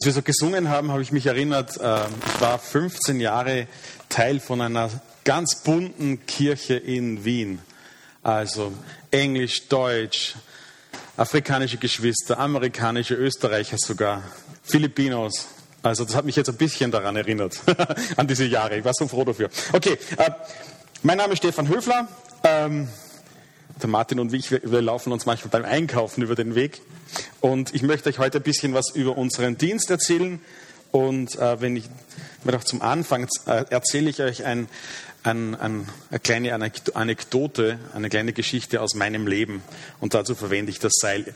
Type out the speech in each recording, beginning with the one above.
Als wir so gesungen haben, habe ich mich erinnert, äh, ich war 15 Jahre Teil von einer ganz bunten Kirche in Wien. Also Englisch, Deutsch, afrikanische Geschwister, amerikanische, Österreicher sogar, Filipinos. Also das hat mich jetzt ein bisschen daran erinnert, an diese Jahre. Ich war so froh dafür. Okay, äh, mein Name ist Stefan Höfler. Der Martin und ich, wir, laufen uns manchmal beim Einkaufen über den Weg. Und ich möchte euch heute ein bisschen was über unseren Dienst erzählen. Und äh, wenn ich mir doch zum Anfang äh, erzähle ich euch ein, ein, ein, eine kleine Anekdote, eine kleine Geschichte aus meinem Leben. Und dazu verwende ich das Seil.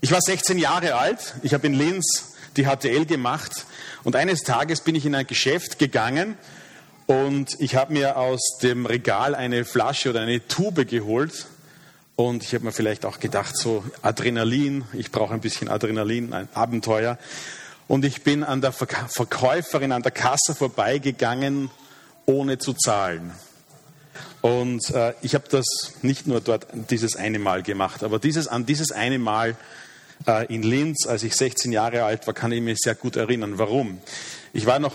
Ich war 16 Jahre alt. Ich habe in Linz die HTL gemacht. Und eines Tages bin ich in ein Geschäft gegangen und ich habe mir aus dem Regal eine Flasche oder eine Tube geholt und ich habe mir vielleicht auch gedacht, so Adrenalin, ich brauche ein bisschen Adrenalin, ein Abenteuer. Und ich bin an der Verkäuferin an der Kasse vorbeigegangen, ohne zu zahlen. Und äh, ich habe das nicht nur dort dieses eine Mal gemacht, aber dieses, an dieses eine Mal äh, in Linz, als ich 16 Jahre alt war, kann ich mich sehr gut erinnern. Warum? Ich war noch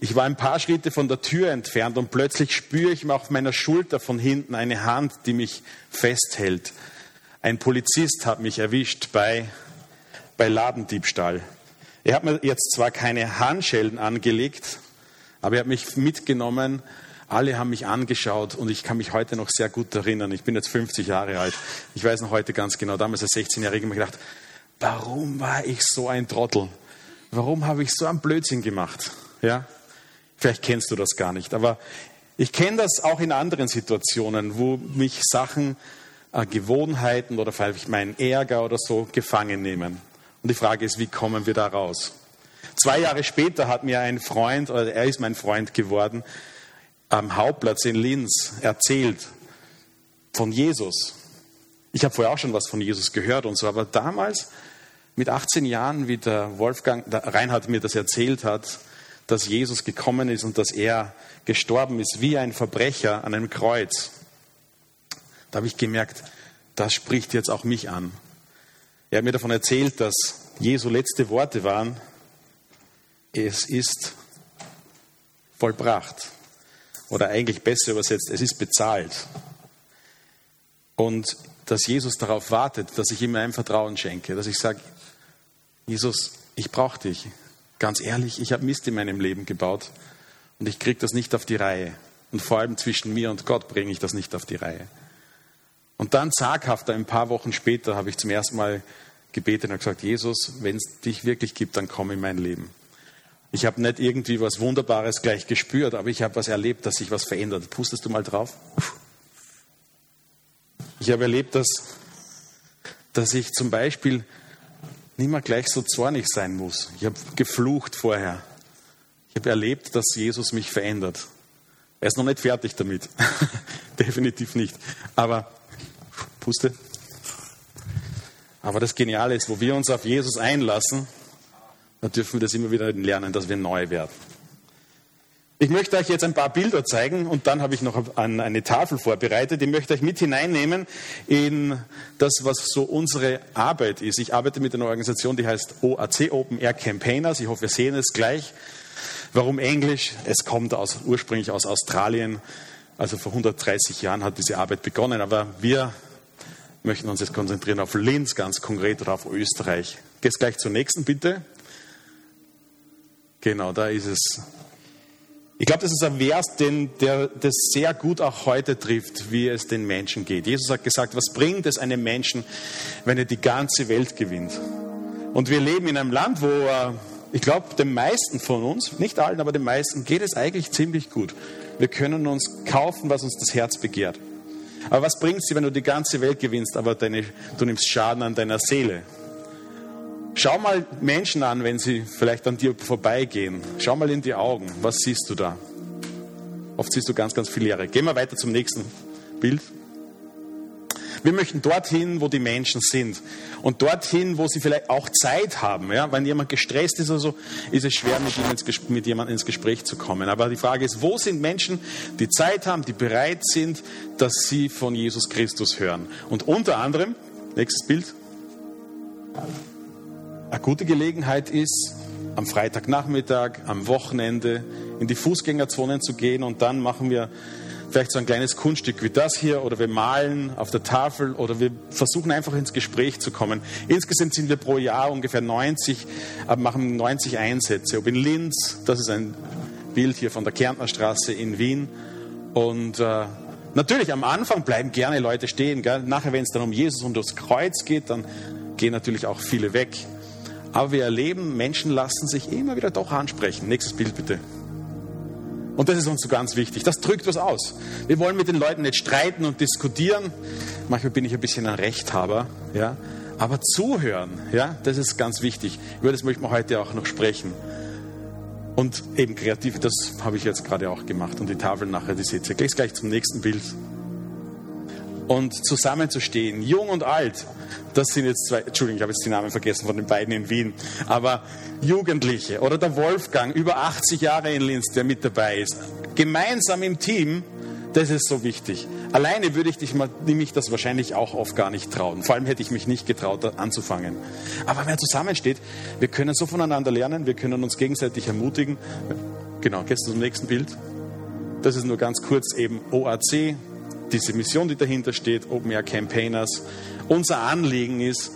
ich war ein paar Schritte von der Tür entfernt und plötzlich spüre ich auf meiner Schulter von hinten eine Hand, die mich festhält. Ein Polizist hat mich erwischt bei, bei Ladendiebstahl. Er hat mir jetzt zwar keine Handschellen angelegt, aber er hat mich mitgenommen. Alle haben mich angeschaut und ich kann mich heute noch sehr gut erinnern. Ich bin jetzt 50 Jahre alt. Ich weiß noch heute ganz genau, damals als 16-Jähriger mir gedacht, warum war ich so ein Trottel? Warum habe ich so einen Blödsinn gemacht? Ja? Vielleicht kennst du das gar nicht, aber ich kenne das auch in anderen Situationen, wo mich Sachen, äh, Gewohnheiten oder vielleicht mein Ärger oder so gefangen nehmen. Und die Frage ist, wie kommen wir da raus? Zwei Jahre später hat mir ein Freund, oder er ist mein Freund geworden, am Hauptplatz in Linz erzählt von Jesus. Ich habe vorher auch schon was von Jesus gehört und so, aber damals mit 18 Jahren, wie der Wolfgang, der Reinhard mir das erzählt hat, dass Jesus gekommen ist und dass er gestorben ist wie ein Verbrecher an einem Kreuz. Da habe ich gemerkt, das spricht jetzt auch mich an. Er hat mir davon erzählt, dass Jesu letzte Worte waren, es ist vollbracht. Oder eigentlich besser übersetzt, es ist bezahlt. Und dass Jesus darauf wartet, dass ich ihm ein Vertrauen schenke, dass ich sage, Jesus, ich brauche dich. Ganz ehrlich, ich habe Mist in meinem Leben gebaut und ich kriege das nicht auf die Reihe. Und vor allem zwischen mir und Gott bringe ich das nicht auf die Reihe. Und dann zaghafter, ein paar Wochen später, habe ich zum ersten Mal gebetet und gesagt, Jesus, wenn es dich wirklich gibt, dann komm in mein Leben. Ich habe nicht irgendwie was Wunderbares gleich gespürt, aber ich habe was erlebt, dass sich was verändert. Pustest du mal drauf? Ich habe erlebt, dass, dass ich zum Beispiel nicht mehr gleich so zornig sein muss. Ich habe geflucht vorher. Ich habe erlebt, dass Jesus mich verändert. Er ist noch nicht fertig damit. Definitiv nicht. Aber, puste. Aber das Geniale ist, wo wir uns auf Jesus einlassen, dann dürfen wir das immer wieder lernen, dass wir neu werden. Ich möchte euch jetzt ein paar Bilder zeigen und dann habe ich noch eine Tafel vorbereitet. Ich möchte euch mit hineinnehmen in das, was so unsere Arbeit ist. Ich arbeite mit einer Organisation, die heißt OAC, Open Air Campaigners. Ich hoffe, wir sehen es gleich. Warum Englisch? Es kommt aus, ursprünglich aus Australien. Also vor 130 Jahren hat diese Arbeit begonnen. Aber wir möchten uns jetzt konzentrieren auf Linz, ganz konkret, oder auf Österreich. Gehst gleich zur nächsten, bitte. Genau, da ist es ich glaube, das ist ein Vers, den, der das sehr gut auch heute trifft, wie es den Menschen geht. Jesus hat gesagt, was bringt es einem Menschen, wenn er die ganze Welt gewinnt? Und wir leben in einem Land, wo äh, ich glaube, den meisten von uns, nicht allen, aber den meisten, geht es eigentlich ziemlich gut. Wir können uns kaufen, was uns das Herz begehrt. Aber was bringt dir, wenn du die ganze Welt gewinnst, aber deine, du nimmst Schaden an deiner Seele? Schau mal Menschen an, wenn sie vielleicht an dir vorbeigehen. Schau mal in die Augen. Was siehst du da? Oft siehst du ganz, ganz viel Leere. Gehen wir weiter zum nächsten Bild. Wir möchten dorthin, wo die Menschen sind. Und dorthin, wo sie vielleicht auch Zeit haben. Ja? Wenn jemand gestresst ist oder so, ist es schwer, mit, ins, mit jemandem ins Gespräch zu kommen. Aber die Frage ist, wo sind Menschen, die Zeit haben, die bereit sind, dass sie von Jesus Christus hören? Und unter anderem, nächstes Bild, eine gute Gelegenheit ist, am Freitagnachmittag, am Wochenende in die Fußgängerzonen zu gehen und dann machen wir vielleicht so ein kleines Kunststück wie das hier oder wir malen auf der Tafel oder wir versuchen einfach ins Gespräch zu kommen. Insgesamt sind wir pro Jahr ungefähr 90, äh, machen 90 Einsätze. Ob in Linz, das ist ein Bild hier von der Kärntner Straße in Wien und äh, Natürlich, am Anfang bleiben gerne Leute stehen. Gell? Nachher, wenn es dann um Jesus und das Kreuz geht, dann gehen natürlich auch viele weg. Aber wir erleben, Menschen lassen sich immer wieder doch ansprechen. Nächstes Bild bitte. Und das ist uns so ganz wichtig. Das drückt was aus. Wir wollen mit den Leuten nicht streiten und diskutieren. Manchmal bin ich ein bisschen ein Rechthaber, ja. Aber zuhören, ja, das ist ganz wichtig. Über das möchten wir heute auch noch sprechen. Und eben kreativ, das habe ich jetzt gerade auch gemacht. Und die Tafel nachher, die seht ihr. Gleich, gleich zum nächsten Bild. Und zusammenzustehen, jung und alt, das sind jetzt zwei, Entschuldigung, ich habe jetzt die Namen vergessen von den beiden in Wien, aber Jugendliche oder der Wolfgang, über 80 Jahre in Linz, der mit dabei ist, gemeinsam im Team, das ist so wichtig. Alleine würde ich dich mal, nämlich das wahrscheinlich auch oft gar nicht trauen. Vor allem hätte ich mich nicht getraut, anzufangen. Aber wenn man zusammensteht, wir können so voneinander lernen, wir können uns gegenseitig ermutigen. Genau, gehst du zum nächsten Bild? Das ist nur ganz kurz eben OAC, diese Mission, die dahinter steht, Open Air Campaigners. Unser Anliegen ist,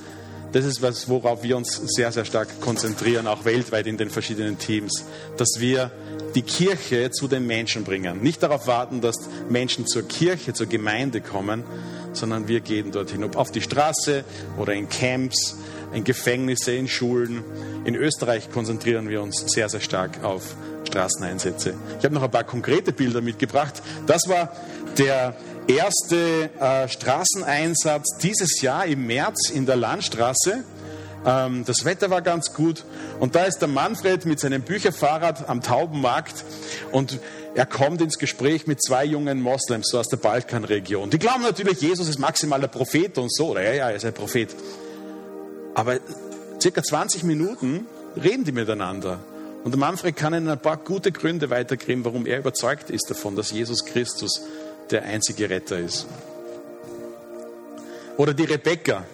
das ist was, worauf wir uns sehr, sehr stark konzentrieren, auch weltweit in den verschiedenen Teams, dass wir die Kirche zu den Menschen bringen. Nicht darauf warten, dass Menschen zur Kirche, zur Gemeinde kommen, sondern wir gehen dorthin, ob auf die Straße oder in Camps, in Gefängnisse, in Schulen. In Österreich konzentrieren wir uns sehr, sehr stark auf Straßeneinsätze. Ich habe noch ein paar konkrete Bilder mitgebracht. Das war der erste äh, Straßeneinsatz dieses Jahr im März in der Landstraße. Ähm, das Wetter war ganz gut und da ist der Manfred mit seinem Bücherfahrrad am Taubenmarkt und er kommt ins Gespräch mit zwei jungen Moslems so aus der Balkanregion. Die glauben natürlich, Jesus ist maximaler Prophet und so. Oder ja, ja, er ist ein Prophet. Aber circa 20 Minuten reden die miteinander. Und der Manfred kann ihnen ein paar gute Gründe weitergeben, warum er überzeugt ist davon, dass Jesus Christus der einzige Retter ist. Oder die Rebecca,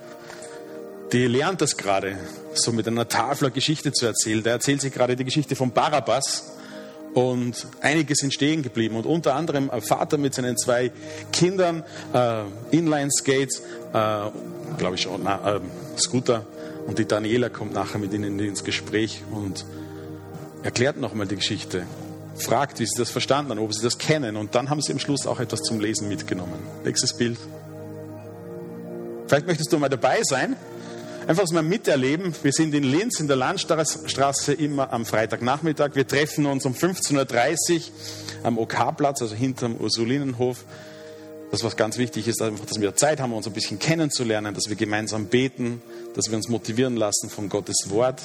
die lernt das gerade, so mit einer Tafel Geschichte zu erzählen. Da erzählt sie gerade die Geschichte von Barabbas. Und einige sind stehen geblieben. Und unter anderem ein Vater mit seinen zwei Kindern, äh, Inline-Skates, äh, glaube ich, na, äh, Scooter. Und die Daniela kommt nachher mit ihnen ins Gespräch und erklärt nochmal die Geschichte fragt, wie sie das verstanden haben, ob sie das kennen. Und dann haben sie am Schluss auch etwas zum Lesen mitgenommen. Nächstes Bild. Vielleicht möchtest du mal dabei sein. Einfach mal miterleben. Wir sind in Linz in der Landstraße immer am Freitagnachmittag. Wir treffen uns um 15.30 Uhr am OK-Platz, also hinterm Ursulinenhof. Das, was ganz wichtig ist, einfach, dass wir Zeit haben, uns ein bisschen kennenzulernen, dass wir gemeinsam beten, dass wir uns motivieren lassen von Gottes Wort.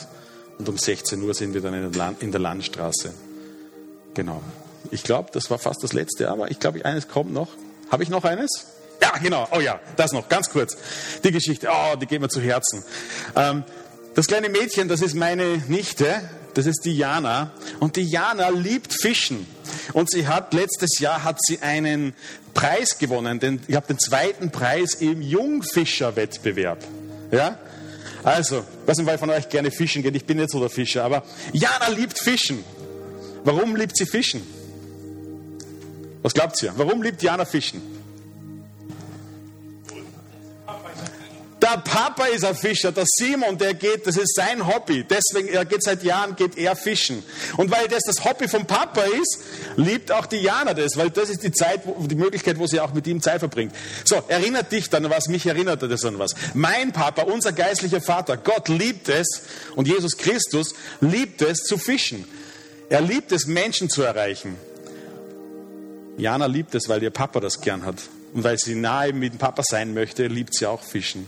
Und um 16 Uhr sind wir dann in der Landstraße. Genau. Ich glaube, das war fast das letzte, aber ich glaube, eines kommt noch. Habe ich noch eines? Ja, genau. Oh ja, das noch, ganz kurz. Die Geschichte, oh, die geht mir zu Herzen. Ähm, das kleine Mädchen, das ist meine Nichte, das ist die Jana. Und die Jana liebt Fischen. Und sie hat, letztes Jahr hat sie einen Preis gewonnen, denn ich habe den zweiten Preis im Jungfischerwettbewerb. Ja? Also, was nicht, wer von euch gerne fischen geht, ich bin jetzt so der Fischer, aber Jana liebt Fischen. Warum liebt sie Fischen? Was glaubt ihr? Warum liebt Jana Fischen? Der Papa ist ein Fischer, der Simon, der geht, das ist sein Hobby. Deswegen, er geht seit Jahren, geht er fischen. Und weil das das Hobby vom Papa ist, liebt auch die Jana das, weil das ist die Zeit, die Möglichkeit, wo sie auch mit ihm Zeit verbringt. So, erinnert dich dann was, mich erinnert das an was. Mein Papa, unser geistlicher Vater, Gott liebt es und Jesus Christus liebt es zu fischen. Er liebt es, Menschen zu erreichen. Jana liebt es, weil ihr Papa das gern hat. Und weil sie nahe mit dem Papa sein möchte, liebt sie auch Fischen.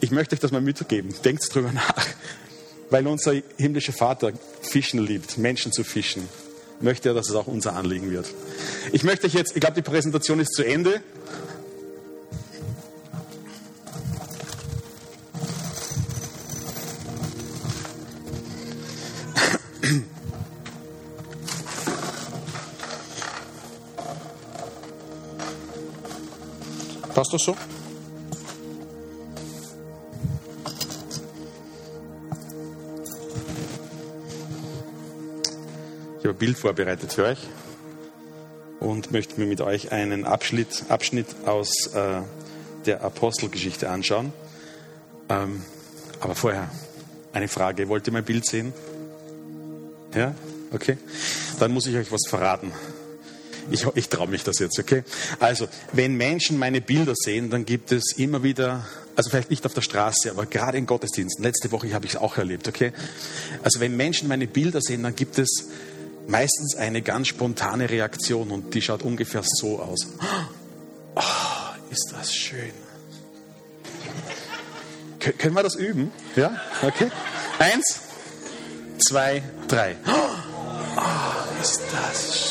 Ich möchte euch das mal mitgeben. Denkt drüber nach. Weil unser himmlischer Vater Fischen liebt, Menschen zu fischen, möchte er, dass es auch unser Anliegen wird. Ich möchte euch jetzt, ich glaube, die Präsentation ist zu Ende. Passt das so? Ich habe ein Bild vorbereitet für euch und möchte mir mit euch einen Abschnitt, Abschnitt aus äh, der Apostelgeschichte anschauen. Ähm, aber vorher eine Frage. Wollt ihr mein Bild sehen? Ja? Okay. Dann muss ich euch was verraten. Ich, ich traue mich das jetzt, okay? Also, wenn Menschen meine Bilder sehen, dann gibt es immer wieder, also vielleicht nicht auf der Straße, aber gerade in Gottesdiensten, letzte Woche habe ich es auch erlebt, okay? Also, wenn Menschen meine Bilder sehen, dann gibt es meistens eine ganz spontane Reaktion und die schaut ungefähr so aus. Oh, ist das schön. Können wir das üben? Ja? Okay. Eins, zwei, drei. Oh, ist das schön.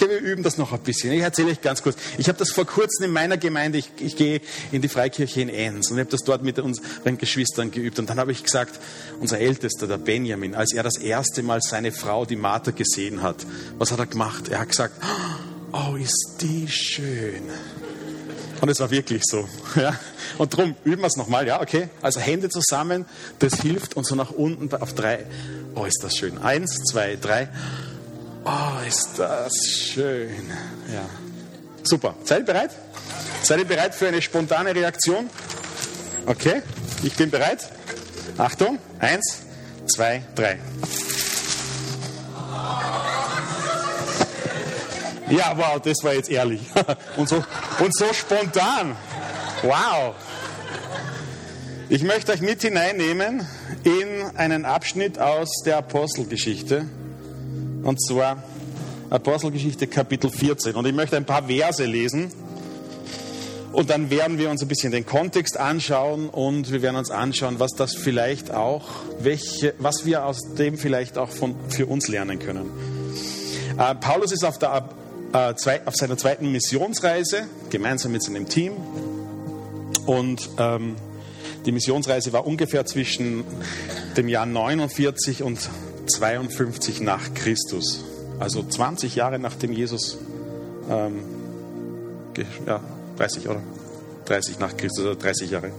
Okay, wir üben das noch ein bisschen. Ich erzähle euch ganz kurz. Ich habe das vor kurzem in meiner Gemeinde, ich, ich gehe in die Freikirche in Enns und ich habe das dort mit unseren Geschwistern geübt. Und dann habe ich gesagt, unser Ältester, der Benjamin, als er das erste Mal seine Frau, die Martha, gesehen hat, was hat er gemacht? Er hat gesagt, oh, ist die schön. Und es war wirklich so. Ja? Und darum üben wir es nochmal, ja, okay? Also Hände zusammen, das hilft und so nach unten auf drei. Oh, ist das schön. Eins, zwei, drei. Oh, ist das schön. Ja. Super. Seid ihr bereit? Seid ihr bereit für eine spontane Reaktion? Okay, ich bin bereit. Achtung. Eins, zwei, drei. Ja, wow, das war jetzt ehrlich. Und so, und so spontan. Wow. Ich möchte euch mit hineinnehmen in einen Abschnitt aus der Apostelgeschichte. Und zwar Apostelgeschichte Kapitel 14. Und ich möchte ein paar Verse lesen. Und dann werden wir uns ein bisschen den Kontext anschauen und wir werden uns anschauen, was das vielleicht auch, welche, was wir aus dem vielleicht auch von, für uns lernen können. Äh, Paulus ist auf, der, äh, zwei, auf, seiner zweiten Missionsreise gemeinsam mit seinem Team und ähm, die Missionsreise war ungefähr zwischen dem Jahr 49 und 52 nach Christus. Also 20 Jahre nachdem Jesus, ähm, ja, 30 oder 30 nach Christus, oder 30 Jahre.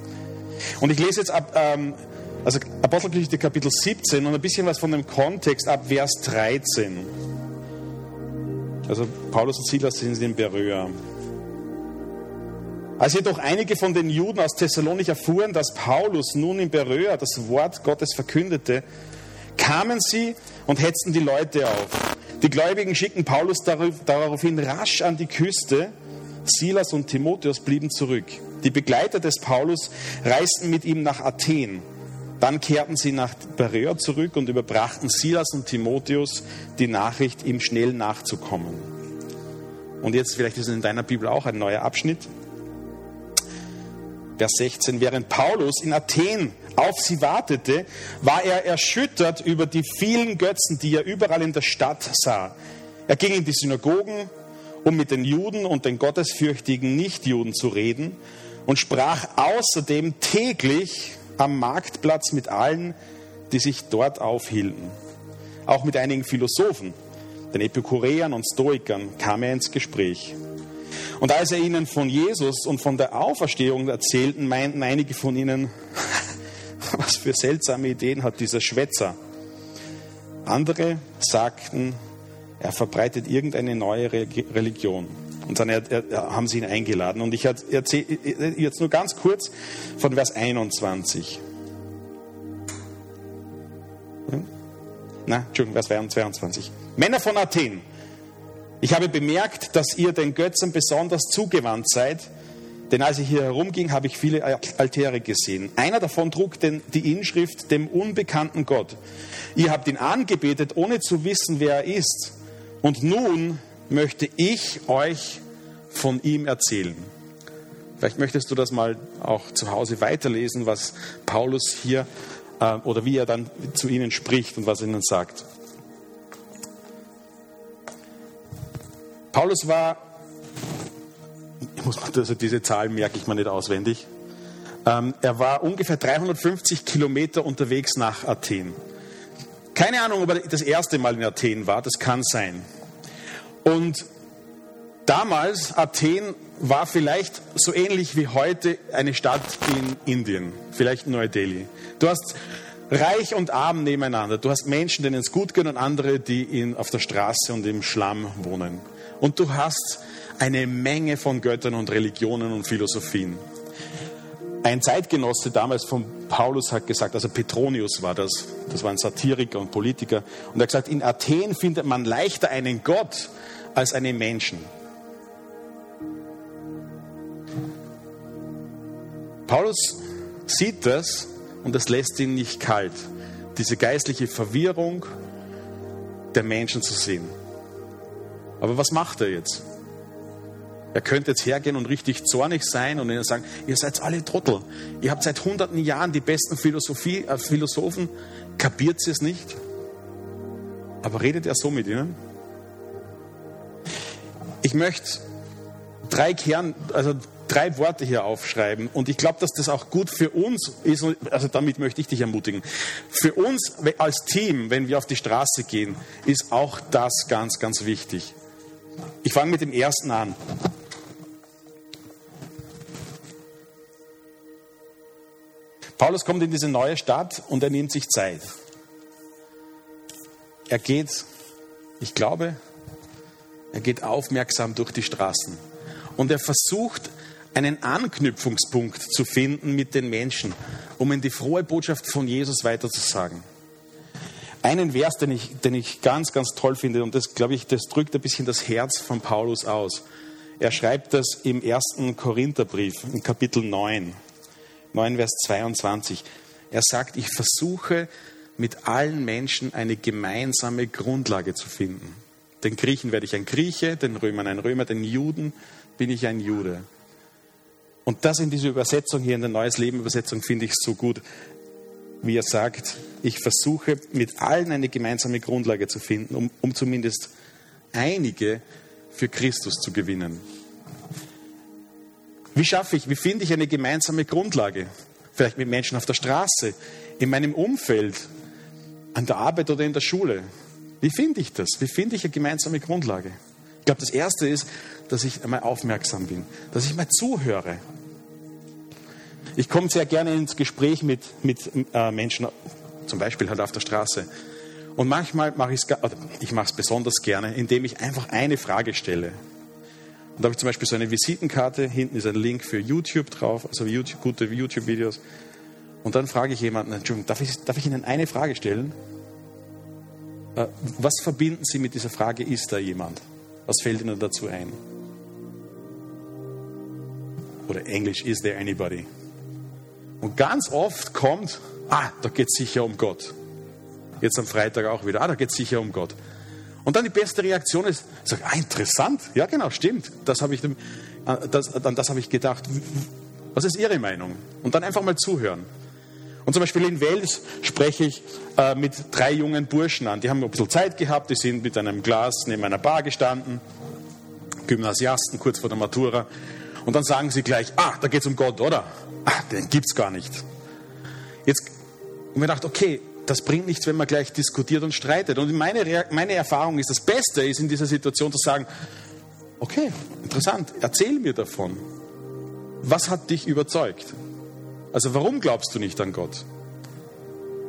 Und ich lese jetzt ab, ähm, also Apostelgeschichte Kapitel 17 und ein bisschen was von dem Kontext ab Vers 13. Also Paulus und Silas sind in Beröa. Als jedoch einige von den Juden aus Thessalonik erfuhren, dass Paulus nun in Beröa das Wort Gottes verkündete, kamen sie und hetzten die Leute auf. Die Gläubigen schickten Paulus daraufhin rasch an die Küste. Silas und Timotheus blieben zurück. Die Begleiter des Paulus reisten mit ihm nach Athen. Dann kehrten sie nach Beröa zurück und überbrachten Silas und Timotheus die Nachricht, ihm schnell nachzukommen. Und jetzt, vielleicht ist es in deiner Bibel auch ein neuer Abschnitt. Vers 16. Während Paulus in Athen auf sie wartete, war er erschüttert über die vielen Götzen, die er überall in der Stadt sah. Er ging in die Synagogen, um mit den Juden und den gottesfürchtigen Nichtjuden zu reden und sprach außerdem täglich am Marktplatz mit allen, die sich dort aufhielten. Auch mit einigen Philosophen, den Epikureern und Stoikern, kam er ins Gespräch. Und als er ihnen von Jesus und von der Auferstehung erzählten, meinten einige von ihnen, was für seltsame Ideen hat dieser Schwätzer. Andere sagten, er verbreitet irgendeine neue Religion. Und dann haben sie ihn eingeladen. Und ich erzähle jetzt nur ganz kurz von Vers 21. Hm? Na, Entschuldigung, Vers 22. Männer von Athen, ich habe bemerkt, dass ihr den Götzen besonders zugewandt seid denn als ich hier herumging, habe ich viele Altäre gesehen. Einer davon trug den, die Inschrift dem unbekannten Gott. Ihr habt ihn angebetet, ohne zu wissen, wer er ist. Und nun möchte ich euch von ihm erzählen. Vielleicht möchtest du das mal auch zu Hause weiterlesen, was Paulus hier äh, oder wie er dann zu ihnen spricht und was er ihnen sagt. Paulus war muss also diese Zahl merke ich mir nicht auswendig. Ähm, er war ungefähr 350 Kilometer unterwegs nach Athen. Keine Ahnung, ob er das erste Mal in Athen war, das kann sein. Und damals, Athen war vielleicht so ähnlich wie heute eine Stadt in Indien, vielleicht Neu-Delhi. Du hast reich und arm nebeneinander. Du hast Menschen, denen es gut geht und andere, die in, auf der Straße und im Schlamm wohnen. Und du hast eine Menge von Göttern und Religionen und Philosophien. Ein Zeitgenosse damals von Paulus hat gesagt, also Petronius war das, das war ein Satiriker und Politiker, und er hat gesagt, in Athen findet man leichter einen Gott als einen Menschen. Paulus sieht das und das lässt ihn nicht kalt, diese geistliche Verwirrung der Menschen zu sehen. Aber was macht er jetzt? Er könnte jetzt hergehen und richtig zornig sein und ihnen sagen, ihr seid alle Trottel. Ihr habt seit hunderten Jahren die besten Philosophie, äh, Philosophen. Kapiert ihr es nicht? Aber redet er so mit ihnen? Ich möchte drei Kern, also drei Worte hier aufschreiben und ich glaube, dass das auch gut für uns ist. Also damit möchte ich dich ermutigen. Für uns als Team, wenn wir auf die Straße gehen, ist auch das ganz, ganz wichtig. Ich fange mit dem ersten an. Paulus kommt in diese neue Stadt und er nimmt sich Zeit. Er geht, ich glaube, er geht aufmerksam durch die Straßen und er versucht einen Anknüpfungspunkt zu finden mit den Menschen, um ihnen die frohe Botschaft von Jesus weiterzusagen. Einen Vers, den ich, den ich ganz, ganz toll finde, und das, glaube ich, das drückt ein bisschen das Herz von Paulus aus. Er schreibt das im ersten Korintherbrief, in Kapitel 9. 9, Vers 22. Er sagt, ich versuche mit allen Menschen eine gemeinsame Grundlage zu finden. Den Griechen werde ich ein Grieche, den Römern ein Römer, den Juden bin ich ein Jude. Und das in dieser Übersetzung hier, in der Neues Leben Übersetzung, finde ich so gut, wie er sagt, ich versuche mit allen eine gemeinsame Grundlage zu finden, um, um zumindest einige für Christus zu gewinnen. Wie schaffe ich, wie finde ich eine gemeinsame Grundlage? Vielleicht mit Menschen auf der Straße, in meinem Umfeld, an der Arbeit oder in der Schule. Wie finde ich das? Wie finde ich eine gemeinsame Grundlage? Ich glaube, das Erste ist, dass ich einmal aufmerksam bin, dass ich mal zuhöre. Ich komme sehr gerne ins Gespräch mit, mit äh, Menschen, zum Beispiel halt auf der Straße. Und manchmal mache ich es, ich mache es besonders gerne, indem ich einfach eine Frage stelle. Und da habe ich zum Beispiel so eine Visitenkarte, hinten ist ein Link für YouTube drauf, also YouTube, gute YouTube-Videos. Und dann frage ich jemanden, Entschuldigung, darf ich, darf ich Ihnen eine Frage stellen? Äh, was verbinden Sie mit dieser Frage, ist da jemand? Was fällt Ihnen dazu ein? Oder Englisch, is there anybody? Und ganz oft kommt, ah, da geht es sicher um Gott. Jetzt am Freitag auch wieder, ah, da geht es sicher um Gott. Und dann die beste Reaktion ist, sag, ah, interessant, ja genau, stimmt. Das habe ich, äh, das, an das habe ich gedacht. Was ist Ihre Meinung? Und dann einfach mal zuhören. Und zum Beispiel in Wels spreche ich äh, mit drei jungen Burschen an. Die haben ein bisschen Zeit gehabt, die sind mit einem Glas neben einer Bar gestanden, Gymnasiasten kurz vor der Matura. Und dann sagen sie gleich, ah, da geht es um Gott, oder? Ah, den gibt es gar nicht. Jetzt, und mir gedacht, okay, das bringt nichts, wenn man gleich diskutiert und streitet. Und meine, meine Erfahrung ist, das Beste ist in dieser Situation zu sagen, okay, interessant, erzähl mir davon. Was hat dich überzeugt? Also warum glaubst du nicht an Gott?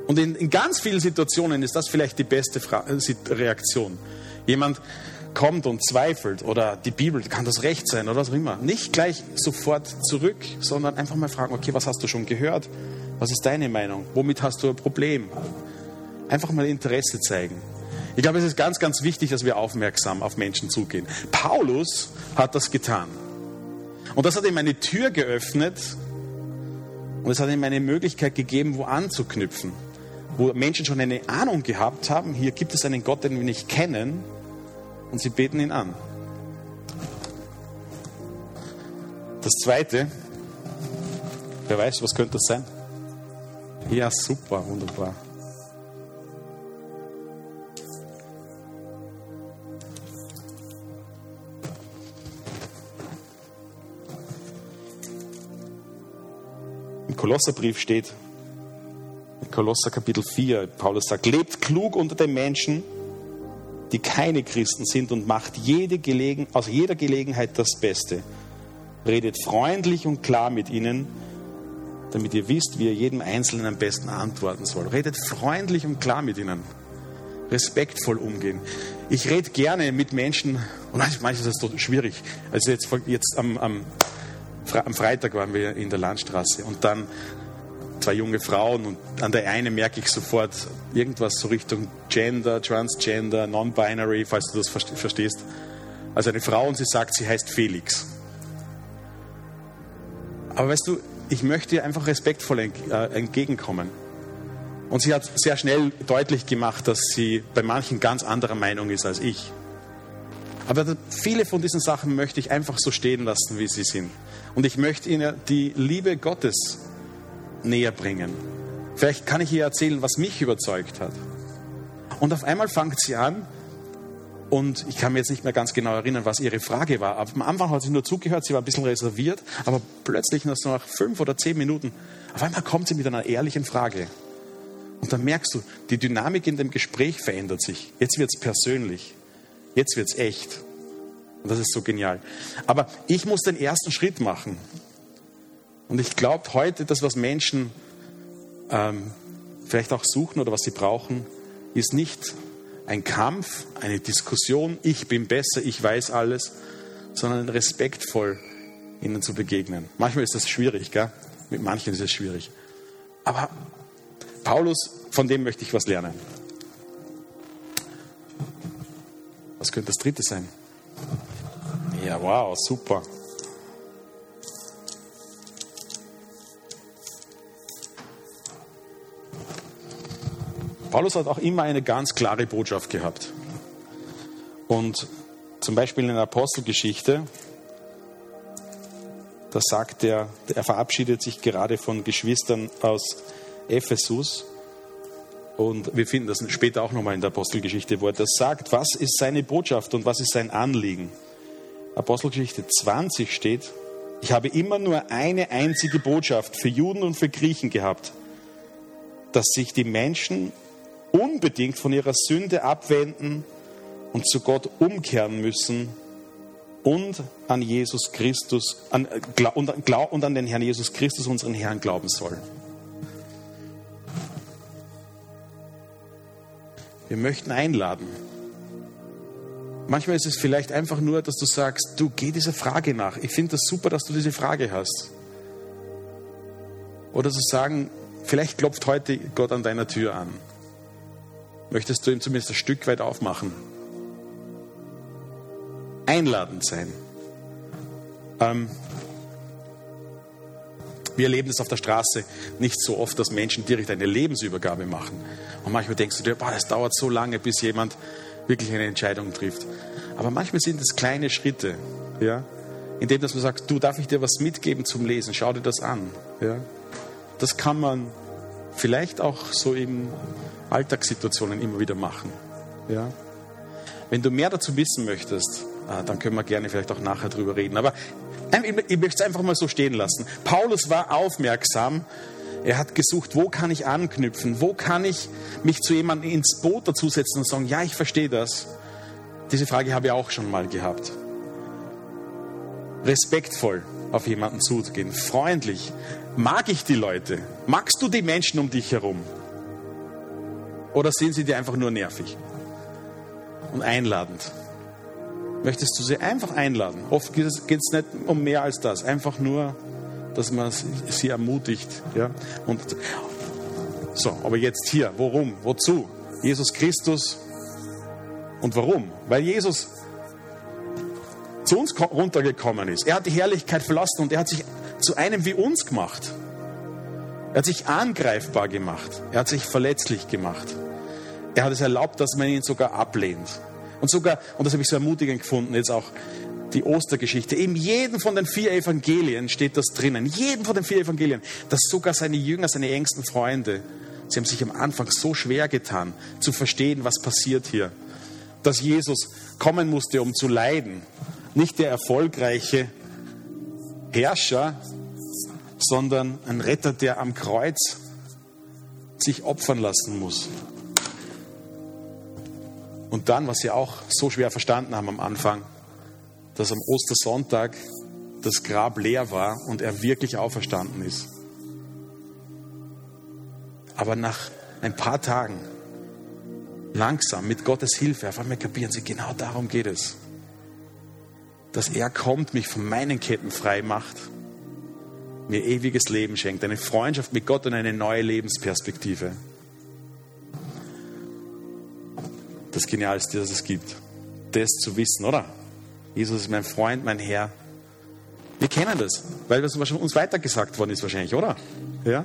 Und in, in ganz vielen Situationen ist das vielleicht die beste Fra äh, Reaktion. Jemand kommt und zweifelt oder die Bibel, kann das recht sein oder was auch immer. Nicht gleich sofort zurück, sondern einfach mal fragen, okay, was hast du schon gehört? Was ist deine Meinung? Womit hast du ein Problem? Einfach mal Interesse zeigen. Ich glaube, es ist ganz, ganz wichtig, dass wir aufmerksam auf Menschen zugehen. Paulus hat das getan. Und das hat ihm eine Tür geöffnet und es hat ihm eine Möglichkeit gegeben, wo anzuknüpfen. Wo Menschen schon eine Ahnung gehabt haben, hier gibt es einen Gott, den wir nicht kennen, und sie beten ihn an. Das Zweite, wer weiß, was könnte das sein? Ja, super, wunderbar. Im Kolosserbrief steht, in Kolosser Kapitel 4, Paulus sagt, lebt klug unter den Menschen, die keine Christen sind und macht jede Gelegen, aus jeder Gelegenheit das Beste. Redet freundlich und klar mit ihnen damit ihr wisst, wie ihr jedem Einzelnen am besten antworten soll. Redet freundlich und klar mit ihnen. Respektvoll umgehen. Ich rede gerne mit Menschen, und manchmal ist das schwierig. Also jetzt, jetzt am, am, am Freitag waren wir in der Landstraße und dann zwei junge Frauen und an der einen merke ich sofort irgendwas so Richtung Gender, Transgender, Non-Binary, falls du das verstehst. Also eine Frau und sie sagt, sie heißt Felix. Aber weißt du, ich möchte ihr einfach respektvoll äh, entgegenkommen. Und sie hat sehr schnell deutlich gemacht, dass sie bei manchen ganz anderer Meinung ist als ich. Aber viele von diesen Sachen möchte ich einfach so stehen lassen, wie sie sind. Und ich möchte ihnen die Liebe Gottes näher bringen. Vielleicht kann ich ihr erzählen, was mich überzeugt hat. Und auf einmal fängt sie an, und ich kann mir jetzt nicht mehr ganz genau erinnern, was ihre Frage war. Aber am Anfang hat sie nur zugehört, sie war ein bisschen reserviert, aber plötzlich nach fünf oder zehn Minuten, auf einmal kommt sie mit einer ehrlichen Frage. Und dann merkst du, die Dynamik in dem Gespräch verändert sich. Jetzt wird es persönlich. Jetzt wird es echt. Und das ist so genial. Aber ich muss den ersten Schritt machen. Und ich glaube heute, das, was Menschen ähm, vielleicht auch suchen oder was sie brauchen, ist nicht ein Kampf, eine Diskussion, ich bin besser, ich weiß alles, sondern respektvoll ihnen zu begegnen. Manchmal ist das schwierig, gell? mit manchen ist es schwierig. Aber Paulus, von dem möchte ich was lernen. Was könnte das dritte sein? Ja, wow, super. Paulus hat auch immer eine ganz klare Botschaft gehabt. Und zum Beispiel in der Apostelgeschichte, da sagt er, er verabschiedet sich gerade von Geschwistern aus Ephesus. Und wir finden das später auch nochmal in der Apostelgeschichte, wo er das sagt. Was ist seine Botschaft und was ist sein Anliegen? Apostelgeschichte 20 steht, ich habe immer nur eine einzige Botschaft für Juden und für Griechen gehabt, dass sich die Menschen unbedingt von ihrer Sünde abwenden und zu Gott umkehren müssen und an Jesus Christus an, und, und an den Herrn Jesus Christus, unseren Herrn, glauben sollen. Wir möchten einladen. Manchmal ist es vielleicht einfach nur, dass du sagst, du geh dieser Frage nach. Ich finde das super, dass du diese Frage hast. Oder zu sagen, vielleicht klopft heute Gott an deiner Tür an möchtest du ihm zumindest ein Stück weit aufmachen. Einladend sein. Ähm, wir erleben es auf der Straße nicht so oft, dass Menschen direkt eine Lebensübergabe machen. Und manchmal denkst du dir, boah, das dauert so lange, bis jemand wirklich eine Entscheidung trifft. Aber manchmal sind es kleine Schritte, ja, indem dass man sagt, du, darf ich dir was mitgeben zum Lesen? Schau dir das an. Ja. Das kann man vielleicht auch so im Alltagssituationen immer wieder machen. Ja? Wenn du mehr dazu wissen möchtest, ah, dann können wir gerne vielleicht auch nachher drüber reden. Aber ich möchte es einfach mal so stehen lassen. Paulus war aufmerksam. Er hat gesucht, wo kann ich anknüpfen? Wo kann ich mich zu jemandem ins Boot dazusetzen und sagen, ja, ich verstehe das. Diese Frage habe ich auch schon mal gehabt. Respektvoll auf jemanden zugehen, freundlich. Mag ich die Leute? Magst du die Menschen um dich herum? Oder sind sie dir einfach nur nervig und einladend? Möchtest du sie einfach einladen? Oft geht es nicht um mehr als das. Einfach nur, dass man sie ermutigt. Ja? Und so, aber jetzt hier, worum? Wozu? Jesus Christus. Und warum? Weil Jesus zu uns runtergekommen ist. Er hat die Herrlichkeit verlassen und er hat sich zu einem wie uns gemacht. Er hat sich angreifbar gemacht. Er hat sich verletzlich gemacht. Er hat es erlaubt, dass man ihn sogar ablehnt. Und sogar, und das habe ich so ermutigend gefunden, jetzt auch die Ostergeschichte. In jedem von den vier Evangelien steht das drinnen. In jedem von den vier Evangelien, dass sogar seine Jünger, seine engsten Freunde, sie haben sich am Anfang so schwer getan, zu verstehen, was passiert hier. Dass Jesus kommen musste, um zu leiden. Nicht der erfolgreiche Herrscher, sondern ein Retter, der am Kreuz sich opfern lassen muss. Und dann, was sie auch so schwer verstanden haben am Anfang, dass am Ostersonntag das Grab leer war und er wirklich auferstanden ist. Aber nach ein paar Tagen, langsam, mit Gottes Hilfe, auf einmal kapieren sie, genau darum geht es. Dass er kommt, mich von meinen Ketten frei macht, mir ewiges Leben schenkt, eine Freundschaft mit Gott und eine neue Lebensperspektive. Das Genialste, das es gibt. Das zu wissen, oder? Jesus ist mein Freund, mein Herr. Wir kennen das, weil das uns weitergesagt worden ist wahrscheinlich, oder? Ja?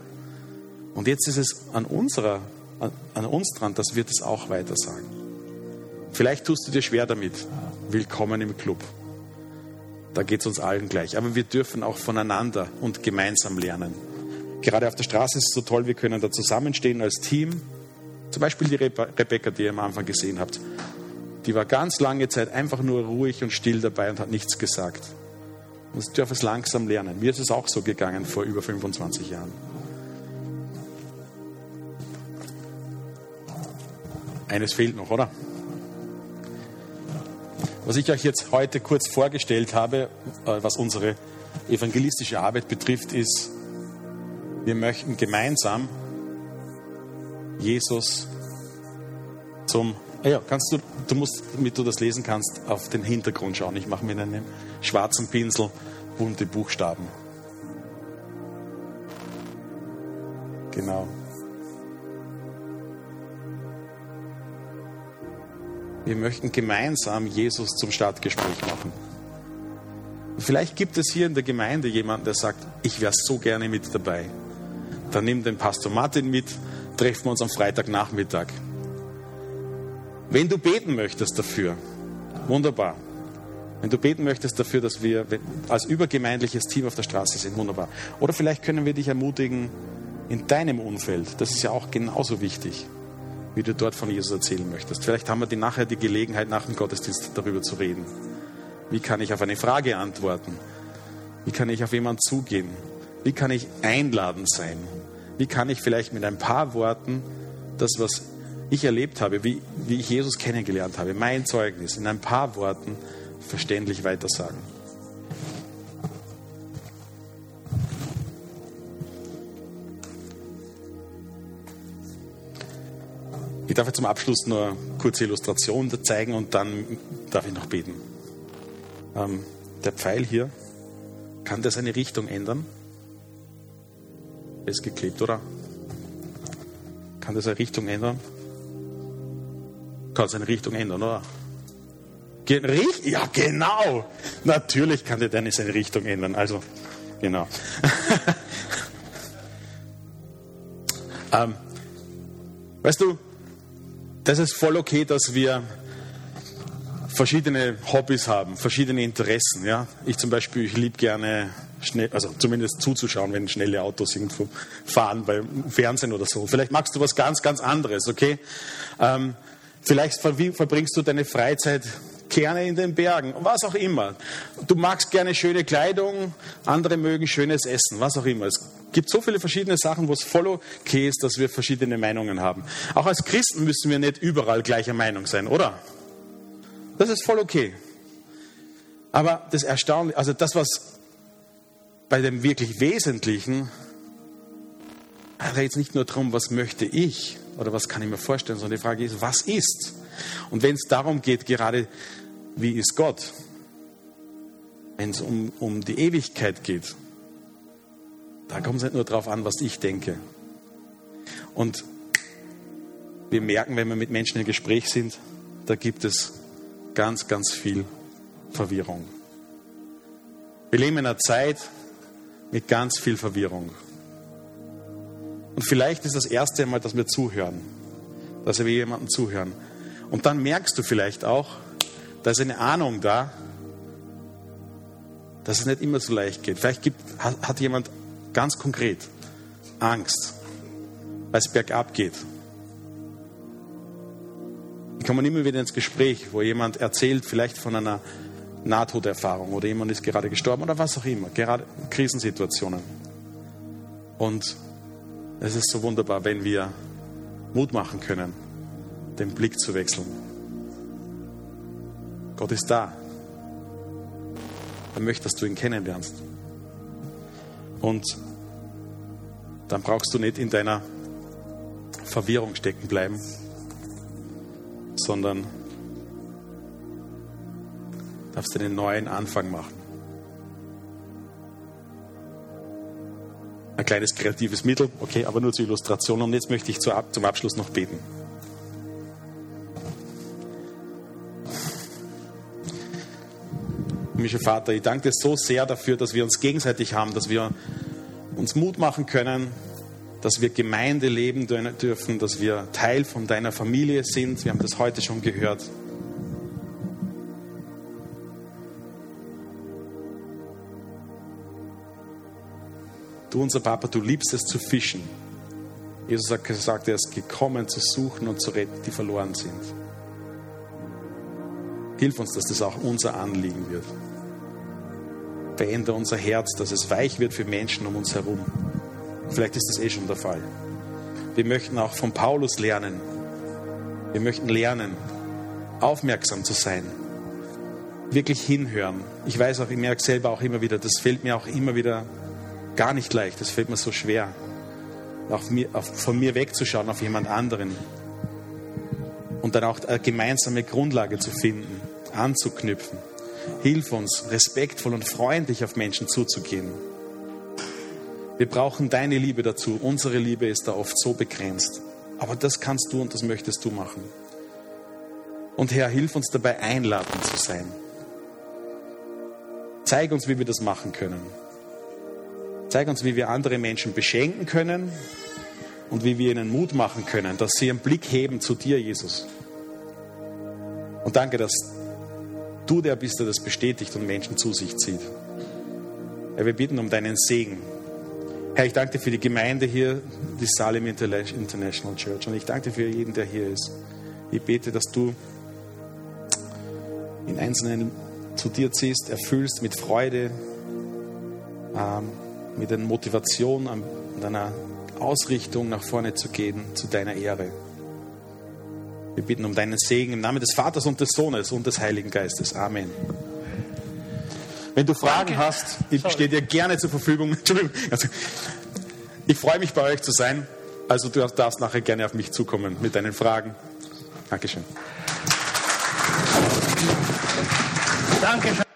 Und jetzt ist es an, unserer, an, an uns dran, dass wir das auch weiter sagen. Vielleicht tust du dir schwer damit. Willkommen im Club. Da geht es uns allen gleich. Aber wir dürfen auch voneinander und gemeinsam lernen. Gerade auf der Straße ist es so toll, wir können da zusammenstehen als Team. Zum Beispiel die Rebecca, die ihr am Anfang gesehen habt. Die war ganz lange Zeit einfach nur ruhig und still dabei und hat nichts gesagt. Und ich darf es langsam lernen. Mir ist es auch so gegangen vor über 25 Jahren. Eines fehlt noch, oder? Was ich euch jetzt heute kurz vorgestellt habe, äh, was unsere evangelistische Arbeit betrifft, ist, wir möchten gemeinsam Jesus zum Ah ja, kannst du, du musst, damit du das lesen kannst, auf den Hintergrund schauen. Ich mache mit einem schwarzen Pinsel bunte Buchstaben. Genau. Wir möchten gemeinsam Jesus zum Stadtgespräch machen. Vielleicht gibt es hier in der Gemeinde jemanden, der sagt, ich wäre so gerne mit dabei. Dann nimm den Pastor Martin mit, treffen wir uns am Freitagnachmittag. Wenn du beten möchtest dafür, wunderbar. Wenn du beten möchtest dafür, dass wir als übergemeindliches Team auf der Straße sind, wunderbar. Oder vielleicht können wir dich ermutigen in deinem Umfeld. Das ist ja auch genauso wichtig, wie du dort von Jesus erzählen möchtest. Vielleicht haben wir die nachher die Gelegenheit, nach dem Gottesdienst darüber zu reden. Wie kann ich auf eine Frage antworten? Wie kann ich auf jemanden zugehen? Wie kann ich einladend sein? Wie kann ich vielleicht mit ein paar Worten das, was ich erlebt habe, wie, wie ich Jesus kennengelernt habe, mein Zeugnis in ein paar Worten verständlich weitersagen. Darf jetzt zum Abschluss nur kurze Illustration zeigen und dann darf ich noch beten. Ähm, der Pfeil hier, kann der seine Richtung ändern? ist geklebt, oder? Kann der seine Richtung ändern? kann seine Richtung ändern, oder? Ja, genau. Natürlich kann der Dennis seine Richtung ändern. Also, genau. ähm, weißt du, das ist voll okay, dass wir verschiedene Hobbys haben, verschiedene Interessen. Ja? Ich zum Beispiel, ich liebe gerne schnell, also zumindest zuzuschauen, wenn schnelle Autos irgendwo fahren beim Fernsehen oder so. Vielleicht magst du was ganz, ganz anderes, okay? Ähm, Vielleicht verbringst du deine Freizeit gerne in den Bergen, was auch immer. Du magst gerne schöne Kleidung, andere mögen schönes Essen, was auch immer. Es gibt so viele verschiedene Sachen, wo es voll okay ist, dass wir verschiedene Meinungen haben. Auch als Christen müssen wir nicht überall gleicher Meinung sein, oder? Das ist voll okay. Aber das Erstaunliche, also das, was bei dem wirklich Wesentlichen, da geht es nicht nur darum, was möchte ich, oder was kann ich mir vorstellen, sondern die Frage ist, was ist? Und wenn es darum geht, gerade wie ist Gott, wenn es um, um die Ewigkeit geht, da kommt es nicht nur darauf an, was ich denke. Und wir merken, wenn wir mit Menschen im Gespräch sind, da gibt es ganz, ganz viel Verwirrung. Wir leben in einer Zeit mit ganz viel Verwirrung. Und vielleicht ist das erste Mal, dass wir zuhören, dass wir jemandem zuhören. Und dann merkst du vielleicht auch, da ist eine Ahnung da, dass es nicht immer so leicht geht. Vielleicht gibt, hat jemand ganz konkret Angst, weil es bergab geht. Ich komme immer wieder ins Gespräch, wo jemand erzählt, vielleicht von einer Nahtoderfahrung oder jemand ist gerade gestorben oder was auch immer, gerade Krisensituationen. Und es ist so wunderbar, wenn wir Mut machen können, den Blick zu wechseln. Gott ist da. Er möchte, dass du ihn kennenlernst. Und dann brauchst du nicht in deiner Verwirrung stecken bleiben, sondern darfst einen neuen Anfang machen. Ein kleines kreatives Mittel, okay, aber nur zur Illustration. Und jetzt möchte ich zum Abschluss noch beten. Himmlischer Vater, ich danke dir so sehr dafür, dass wir uns gegenseitig haben, dass wir uns Mut machen können, dass wir Gemeinde leben dürfen, dass wir Teil von deiner Familie sind. Wir haben das heute schon gehört. Du, unser Papa, du liebst es zu fischen. Jesus hat gesagt, er ist gekommen zu suchen und zu retten, die verloren sind. Hilf uns, dass das auch unser Anliegen wird. Verändere unser Herz, dass es weich wird für Menschen um uns herum. Vielleicht ist das eh schon der Fall. Wir möchten auch von Paulus lernen. Wir möchten lernen, aufmerksam zu sein, wirklich hinhören. Ich weiß auch, ich merke selber auch immer wieder, das fällt mir auch immer wieder gar nicht leicht, das fällt mir so schwer, auf mir, auf, von mir wegzuschauen auf jemand anderen und dann auch eine gemeinsame Grundlage zu finden, anzuknüpfen. Hilf uns, respektvoll und freundlich auf Menschen zuzugehen. Wir brauchen deine Liebe dazu. Unsere Liebe ist da oft so begrenzt. Aber das kannst du und das möchtest du machen. Und Herr, hilf uns dabei, einladend zu sein. Zeig uns, wie wir das machen können. Zeig uns, wie wir andere Menschen beschenken können und wie wir ihnen Mut machen können, dass sie ihren Blick heben zu dir, Jesus. Und danke, dass du der bist, der das bestätigt und Menschen zu sich zieht. Herr, wir bitten um deinen Segen. Herr, ich danke dir für die Gemeinde hier, die Salim International Church. Und ich danke dir für jeden, der hier ist. Ich bete, dass du in Einzelnen zu dir ziehst, erfüllst mit Freude, ähm, mit einer Motivation und einer Ausrichtung nach vorne zu gehen, zu deiner Ehre. Wir bitten um deinen Segen im Namen des Vaters und des Sohnes und des Heiligen Geistes. Amen. Wenn du Fragen Danke. hast, ich stehe dir gerne zur Verfügung. Entschuldigung. Also, ich freue mich, bei euch zu sein. Also du darfst nachher gerne auf mich zukommen mit deinen Fragen. Dankeschön. Dankeschön.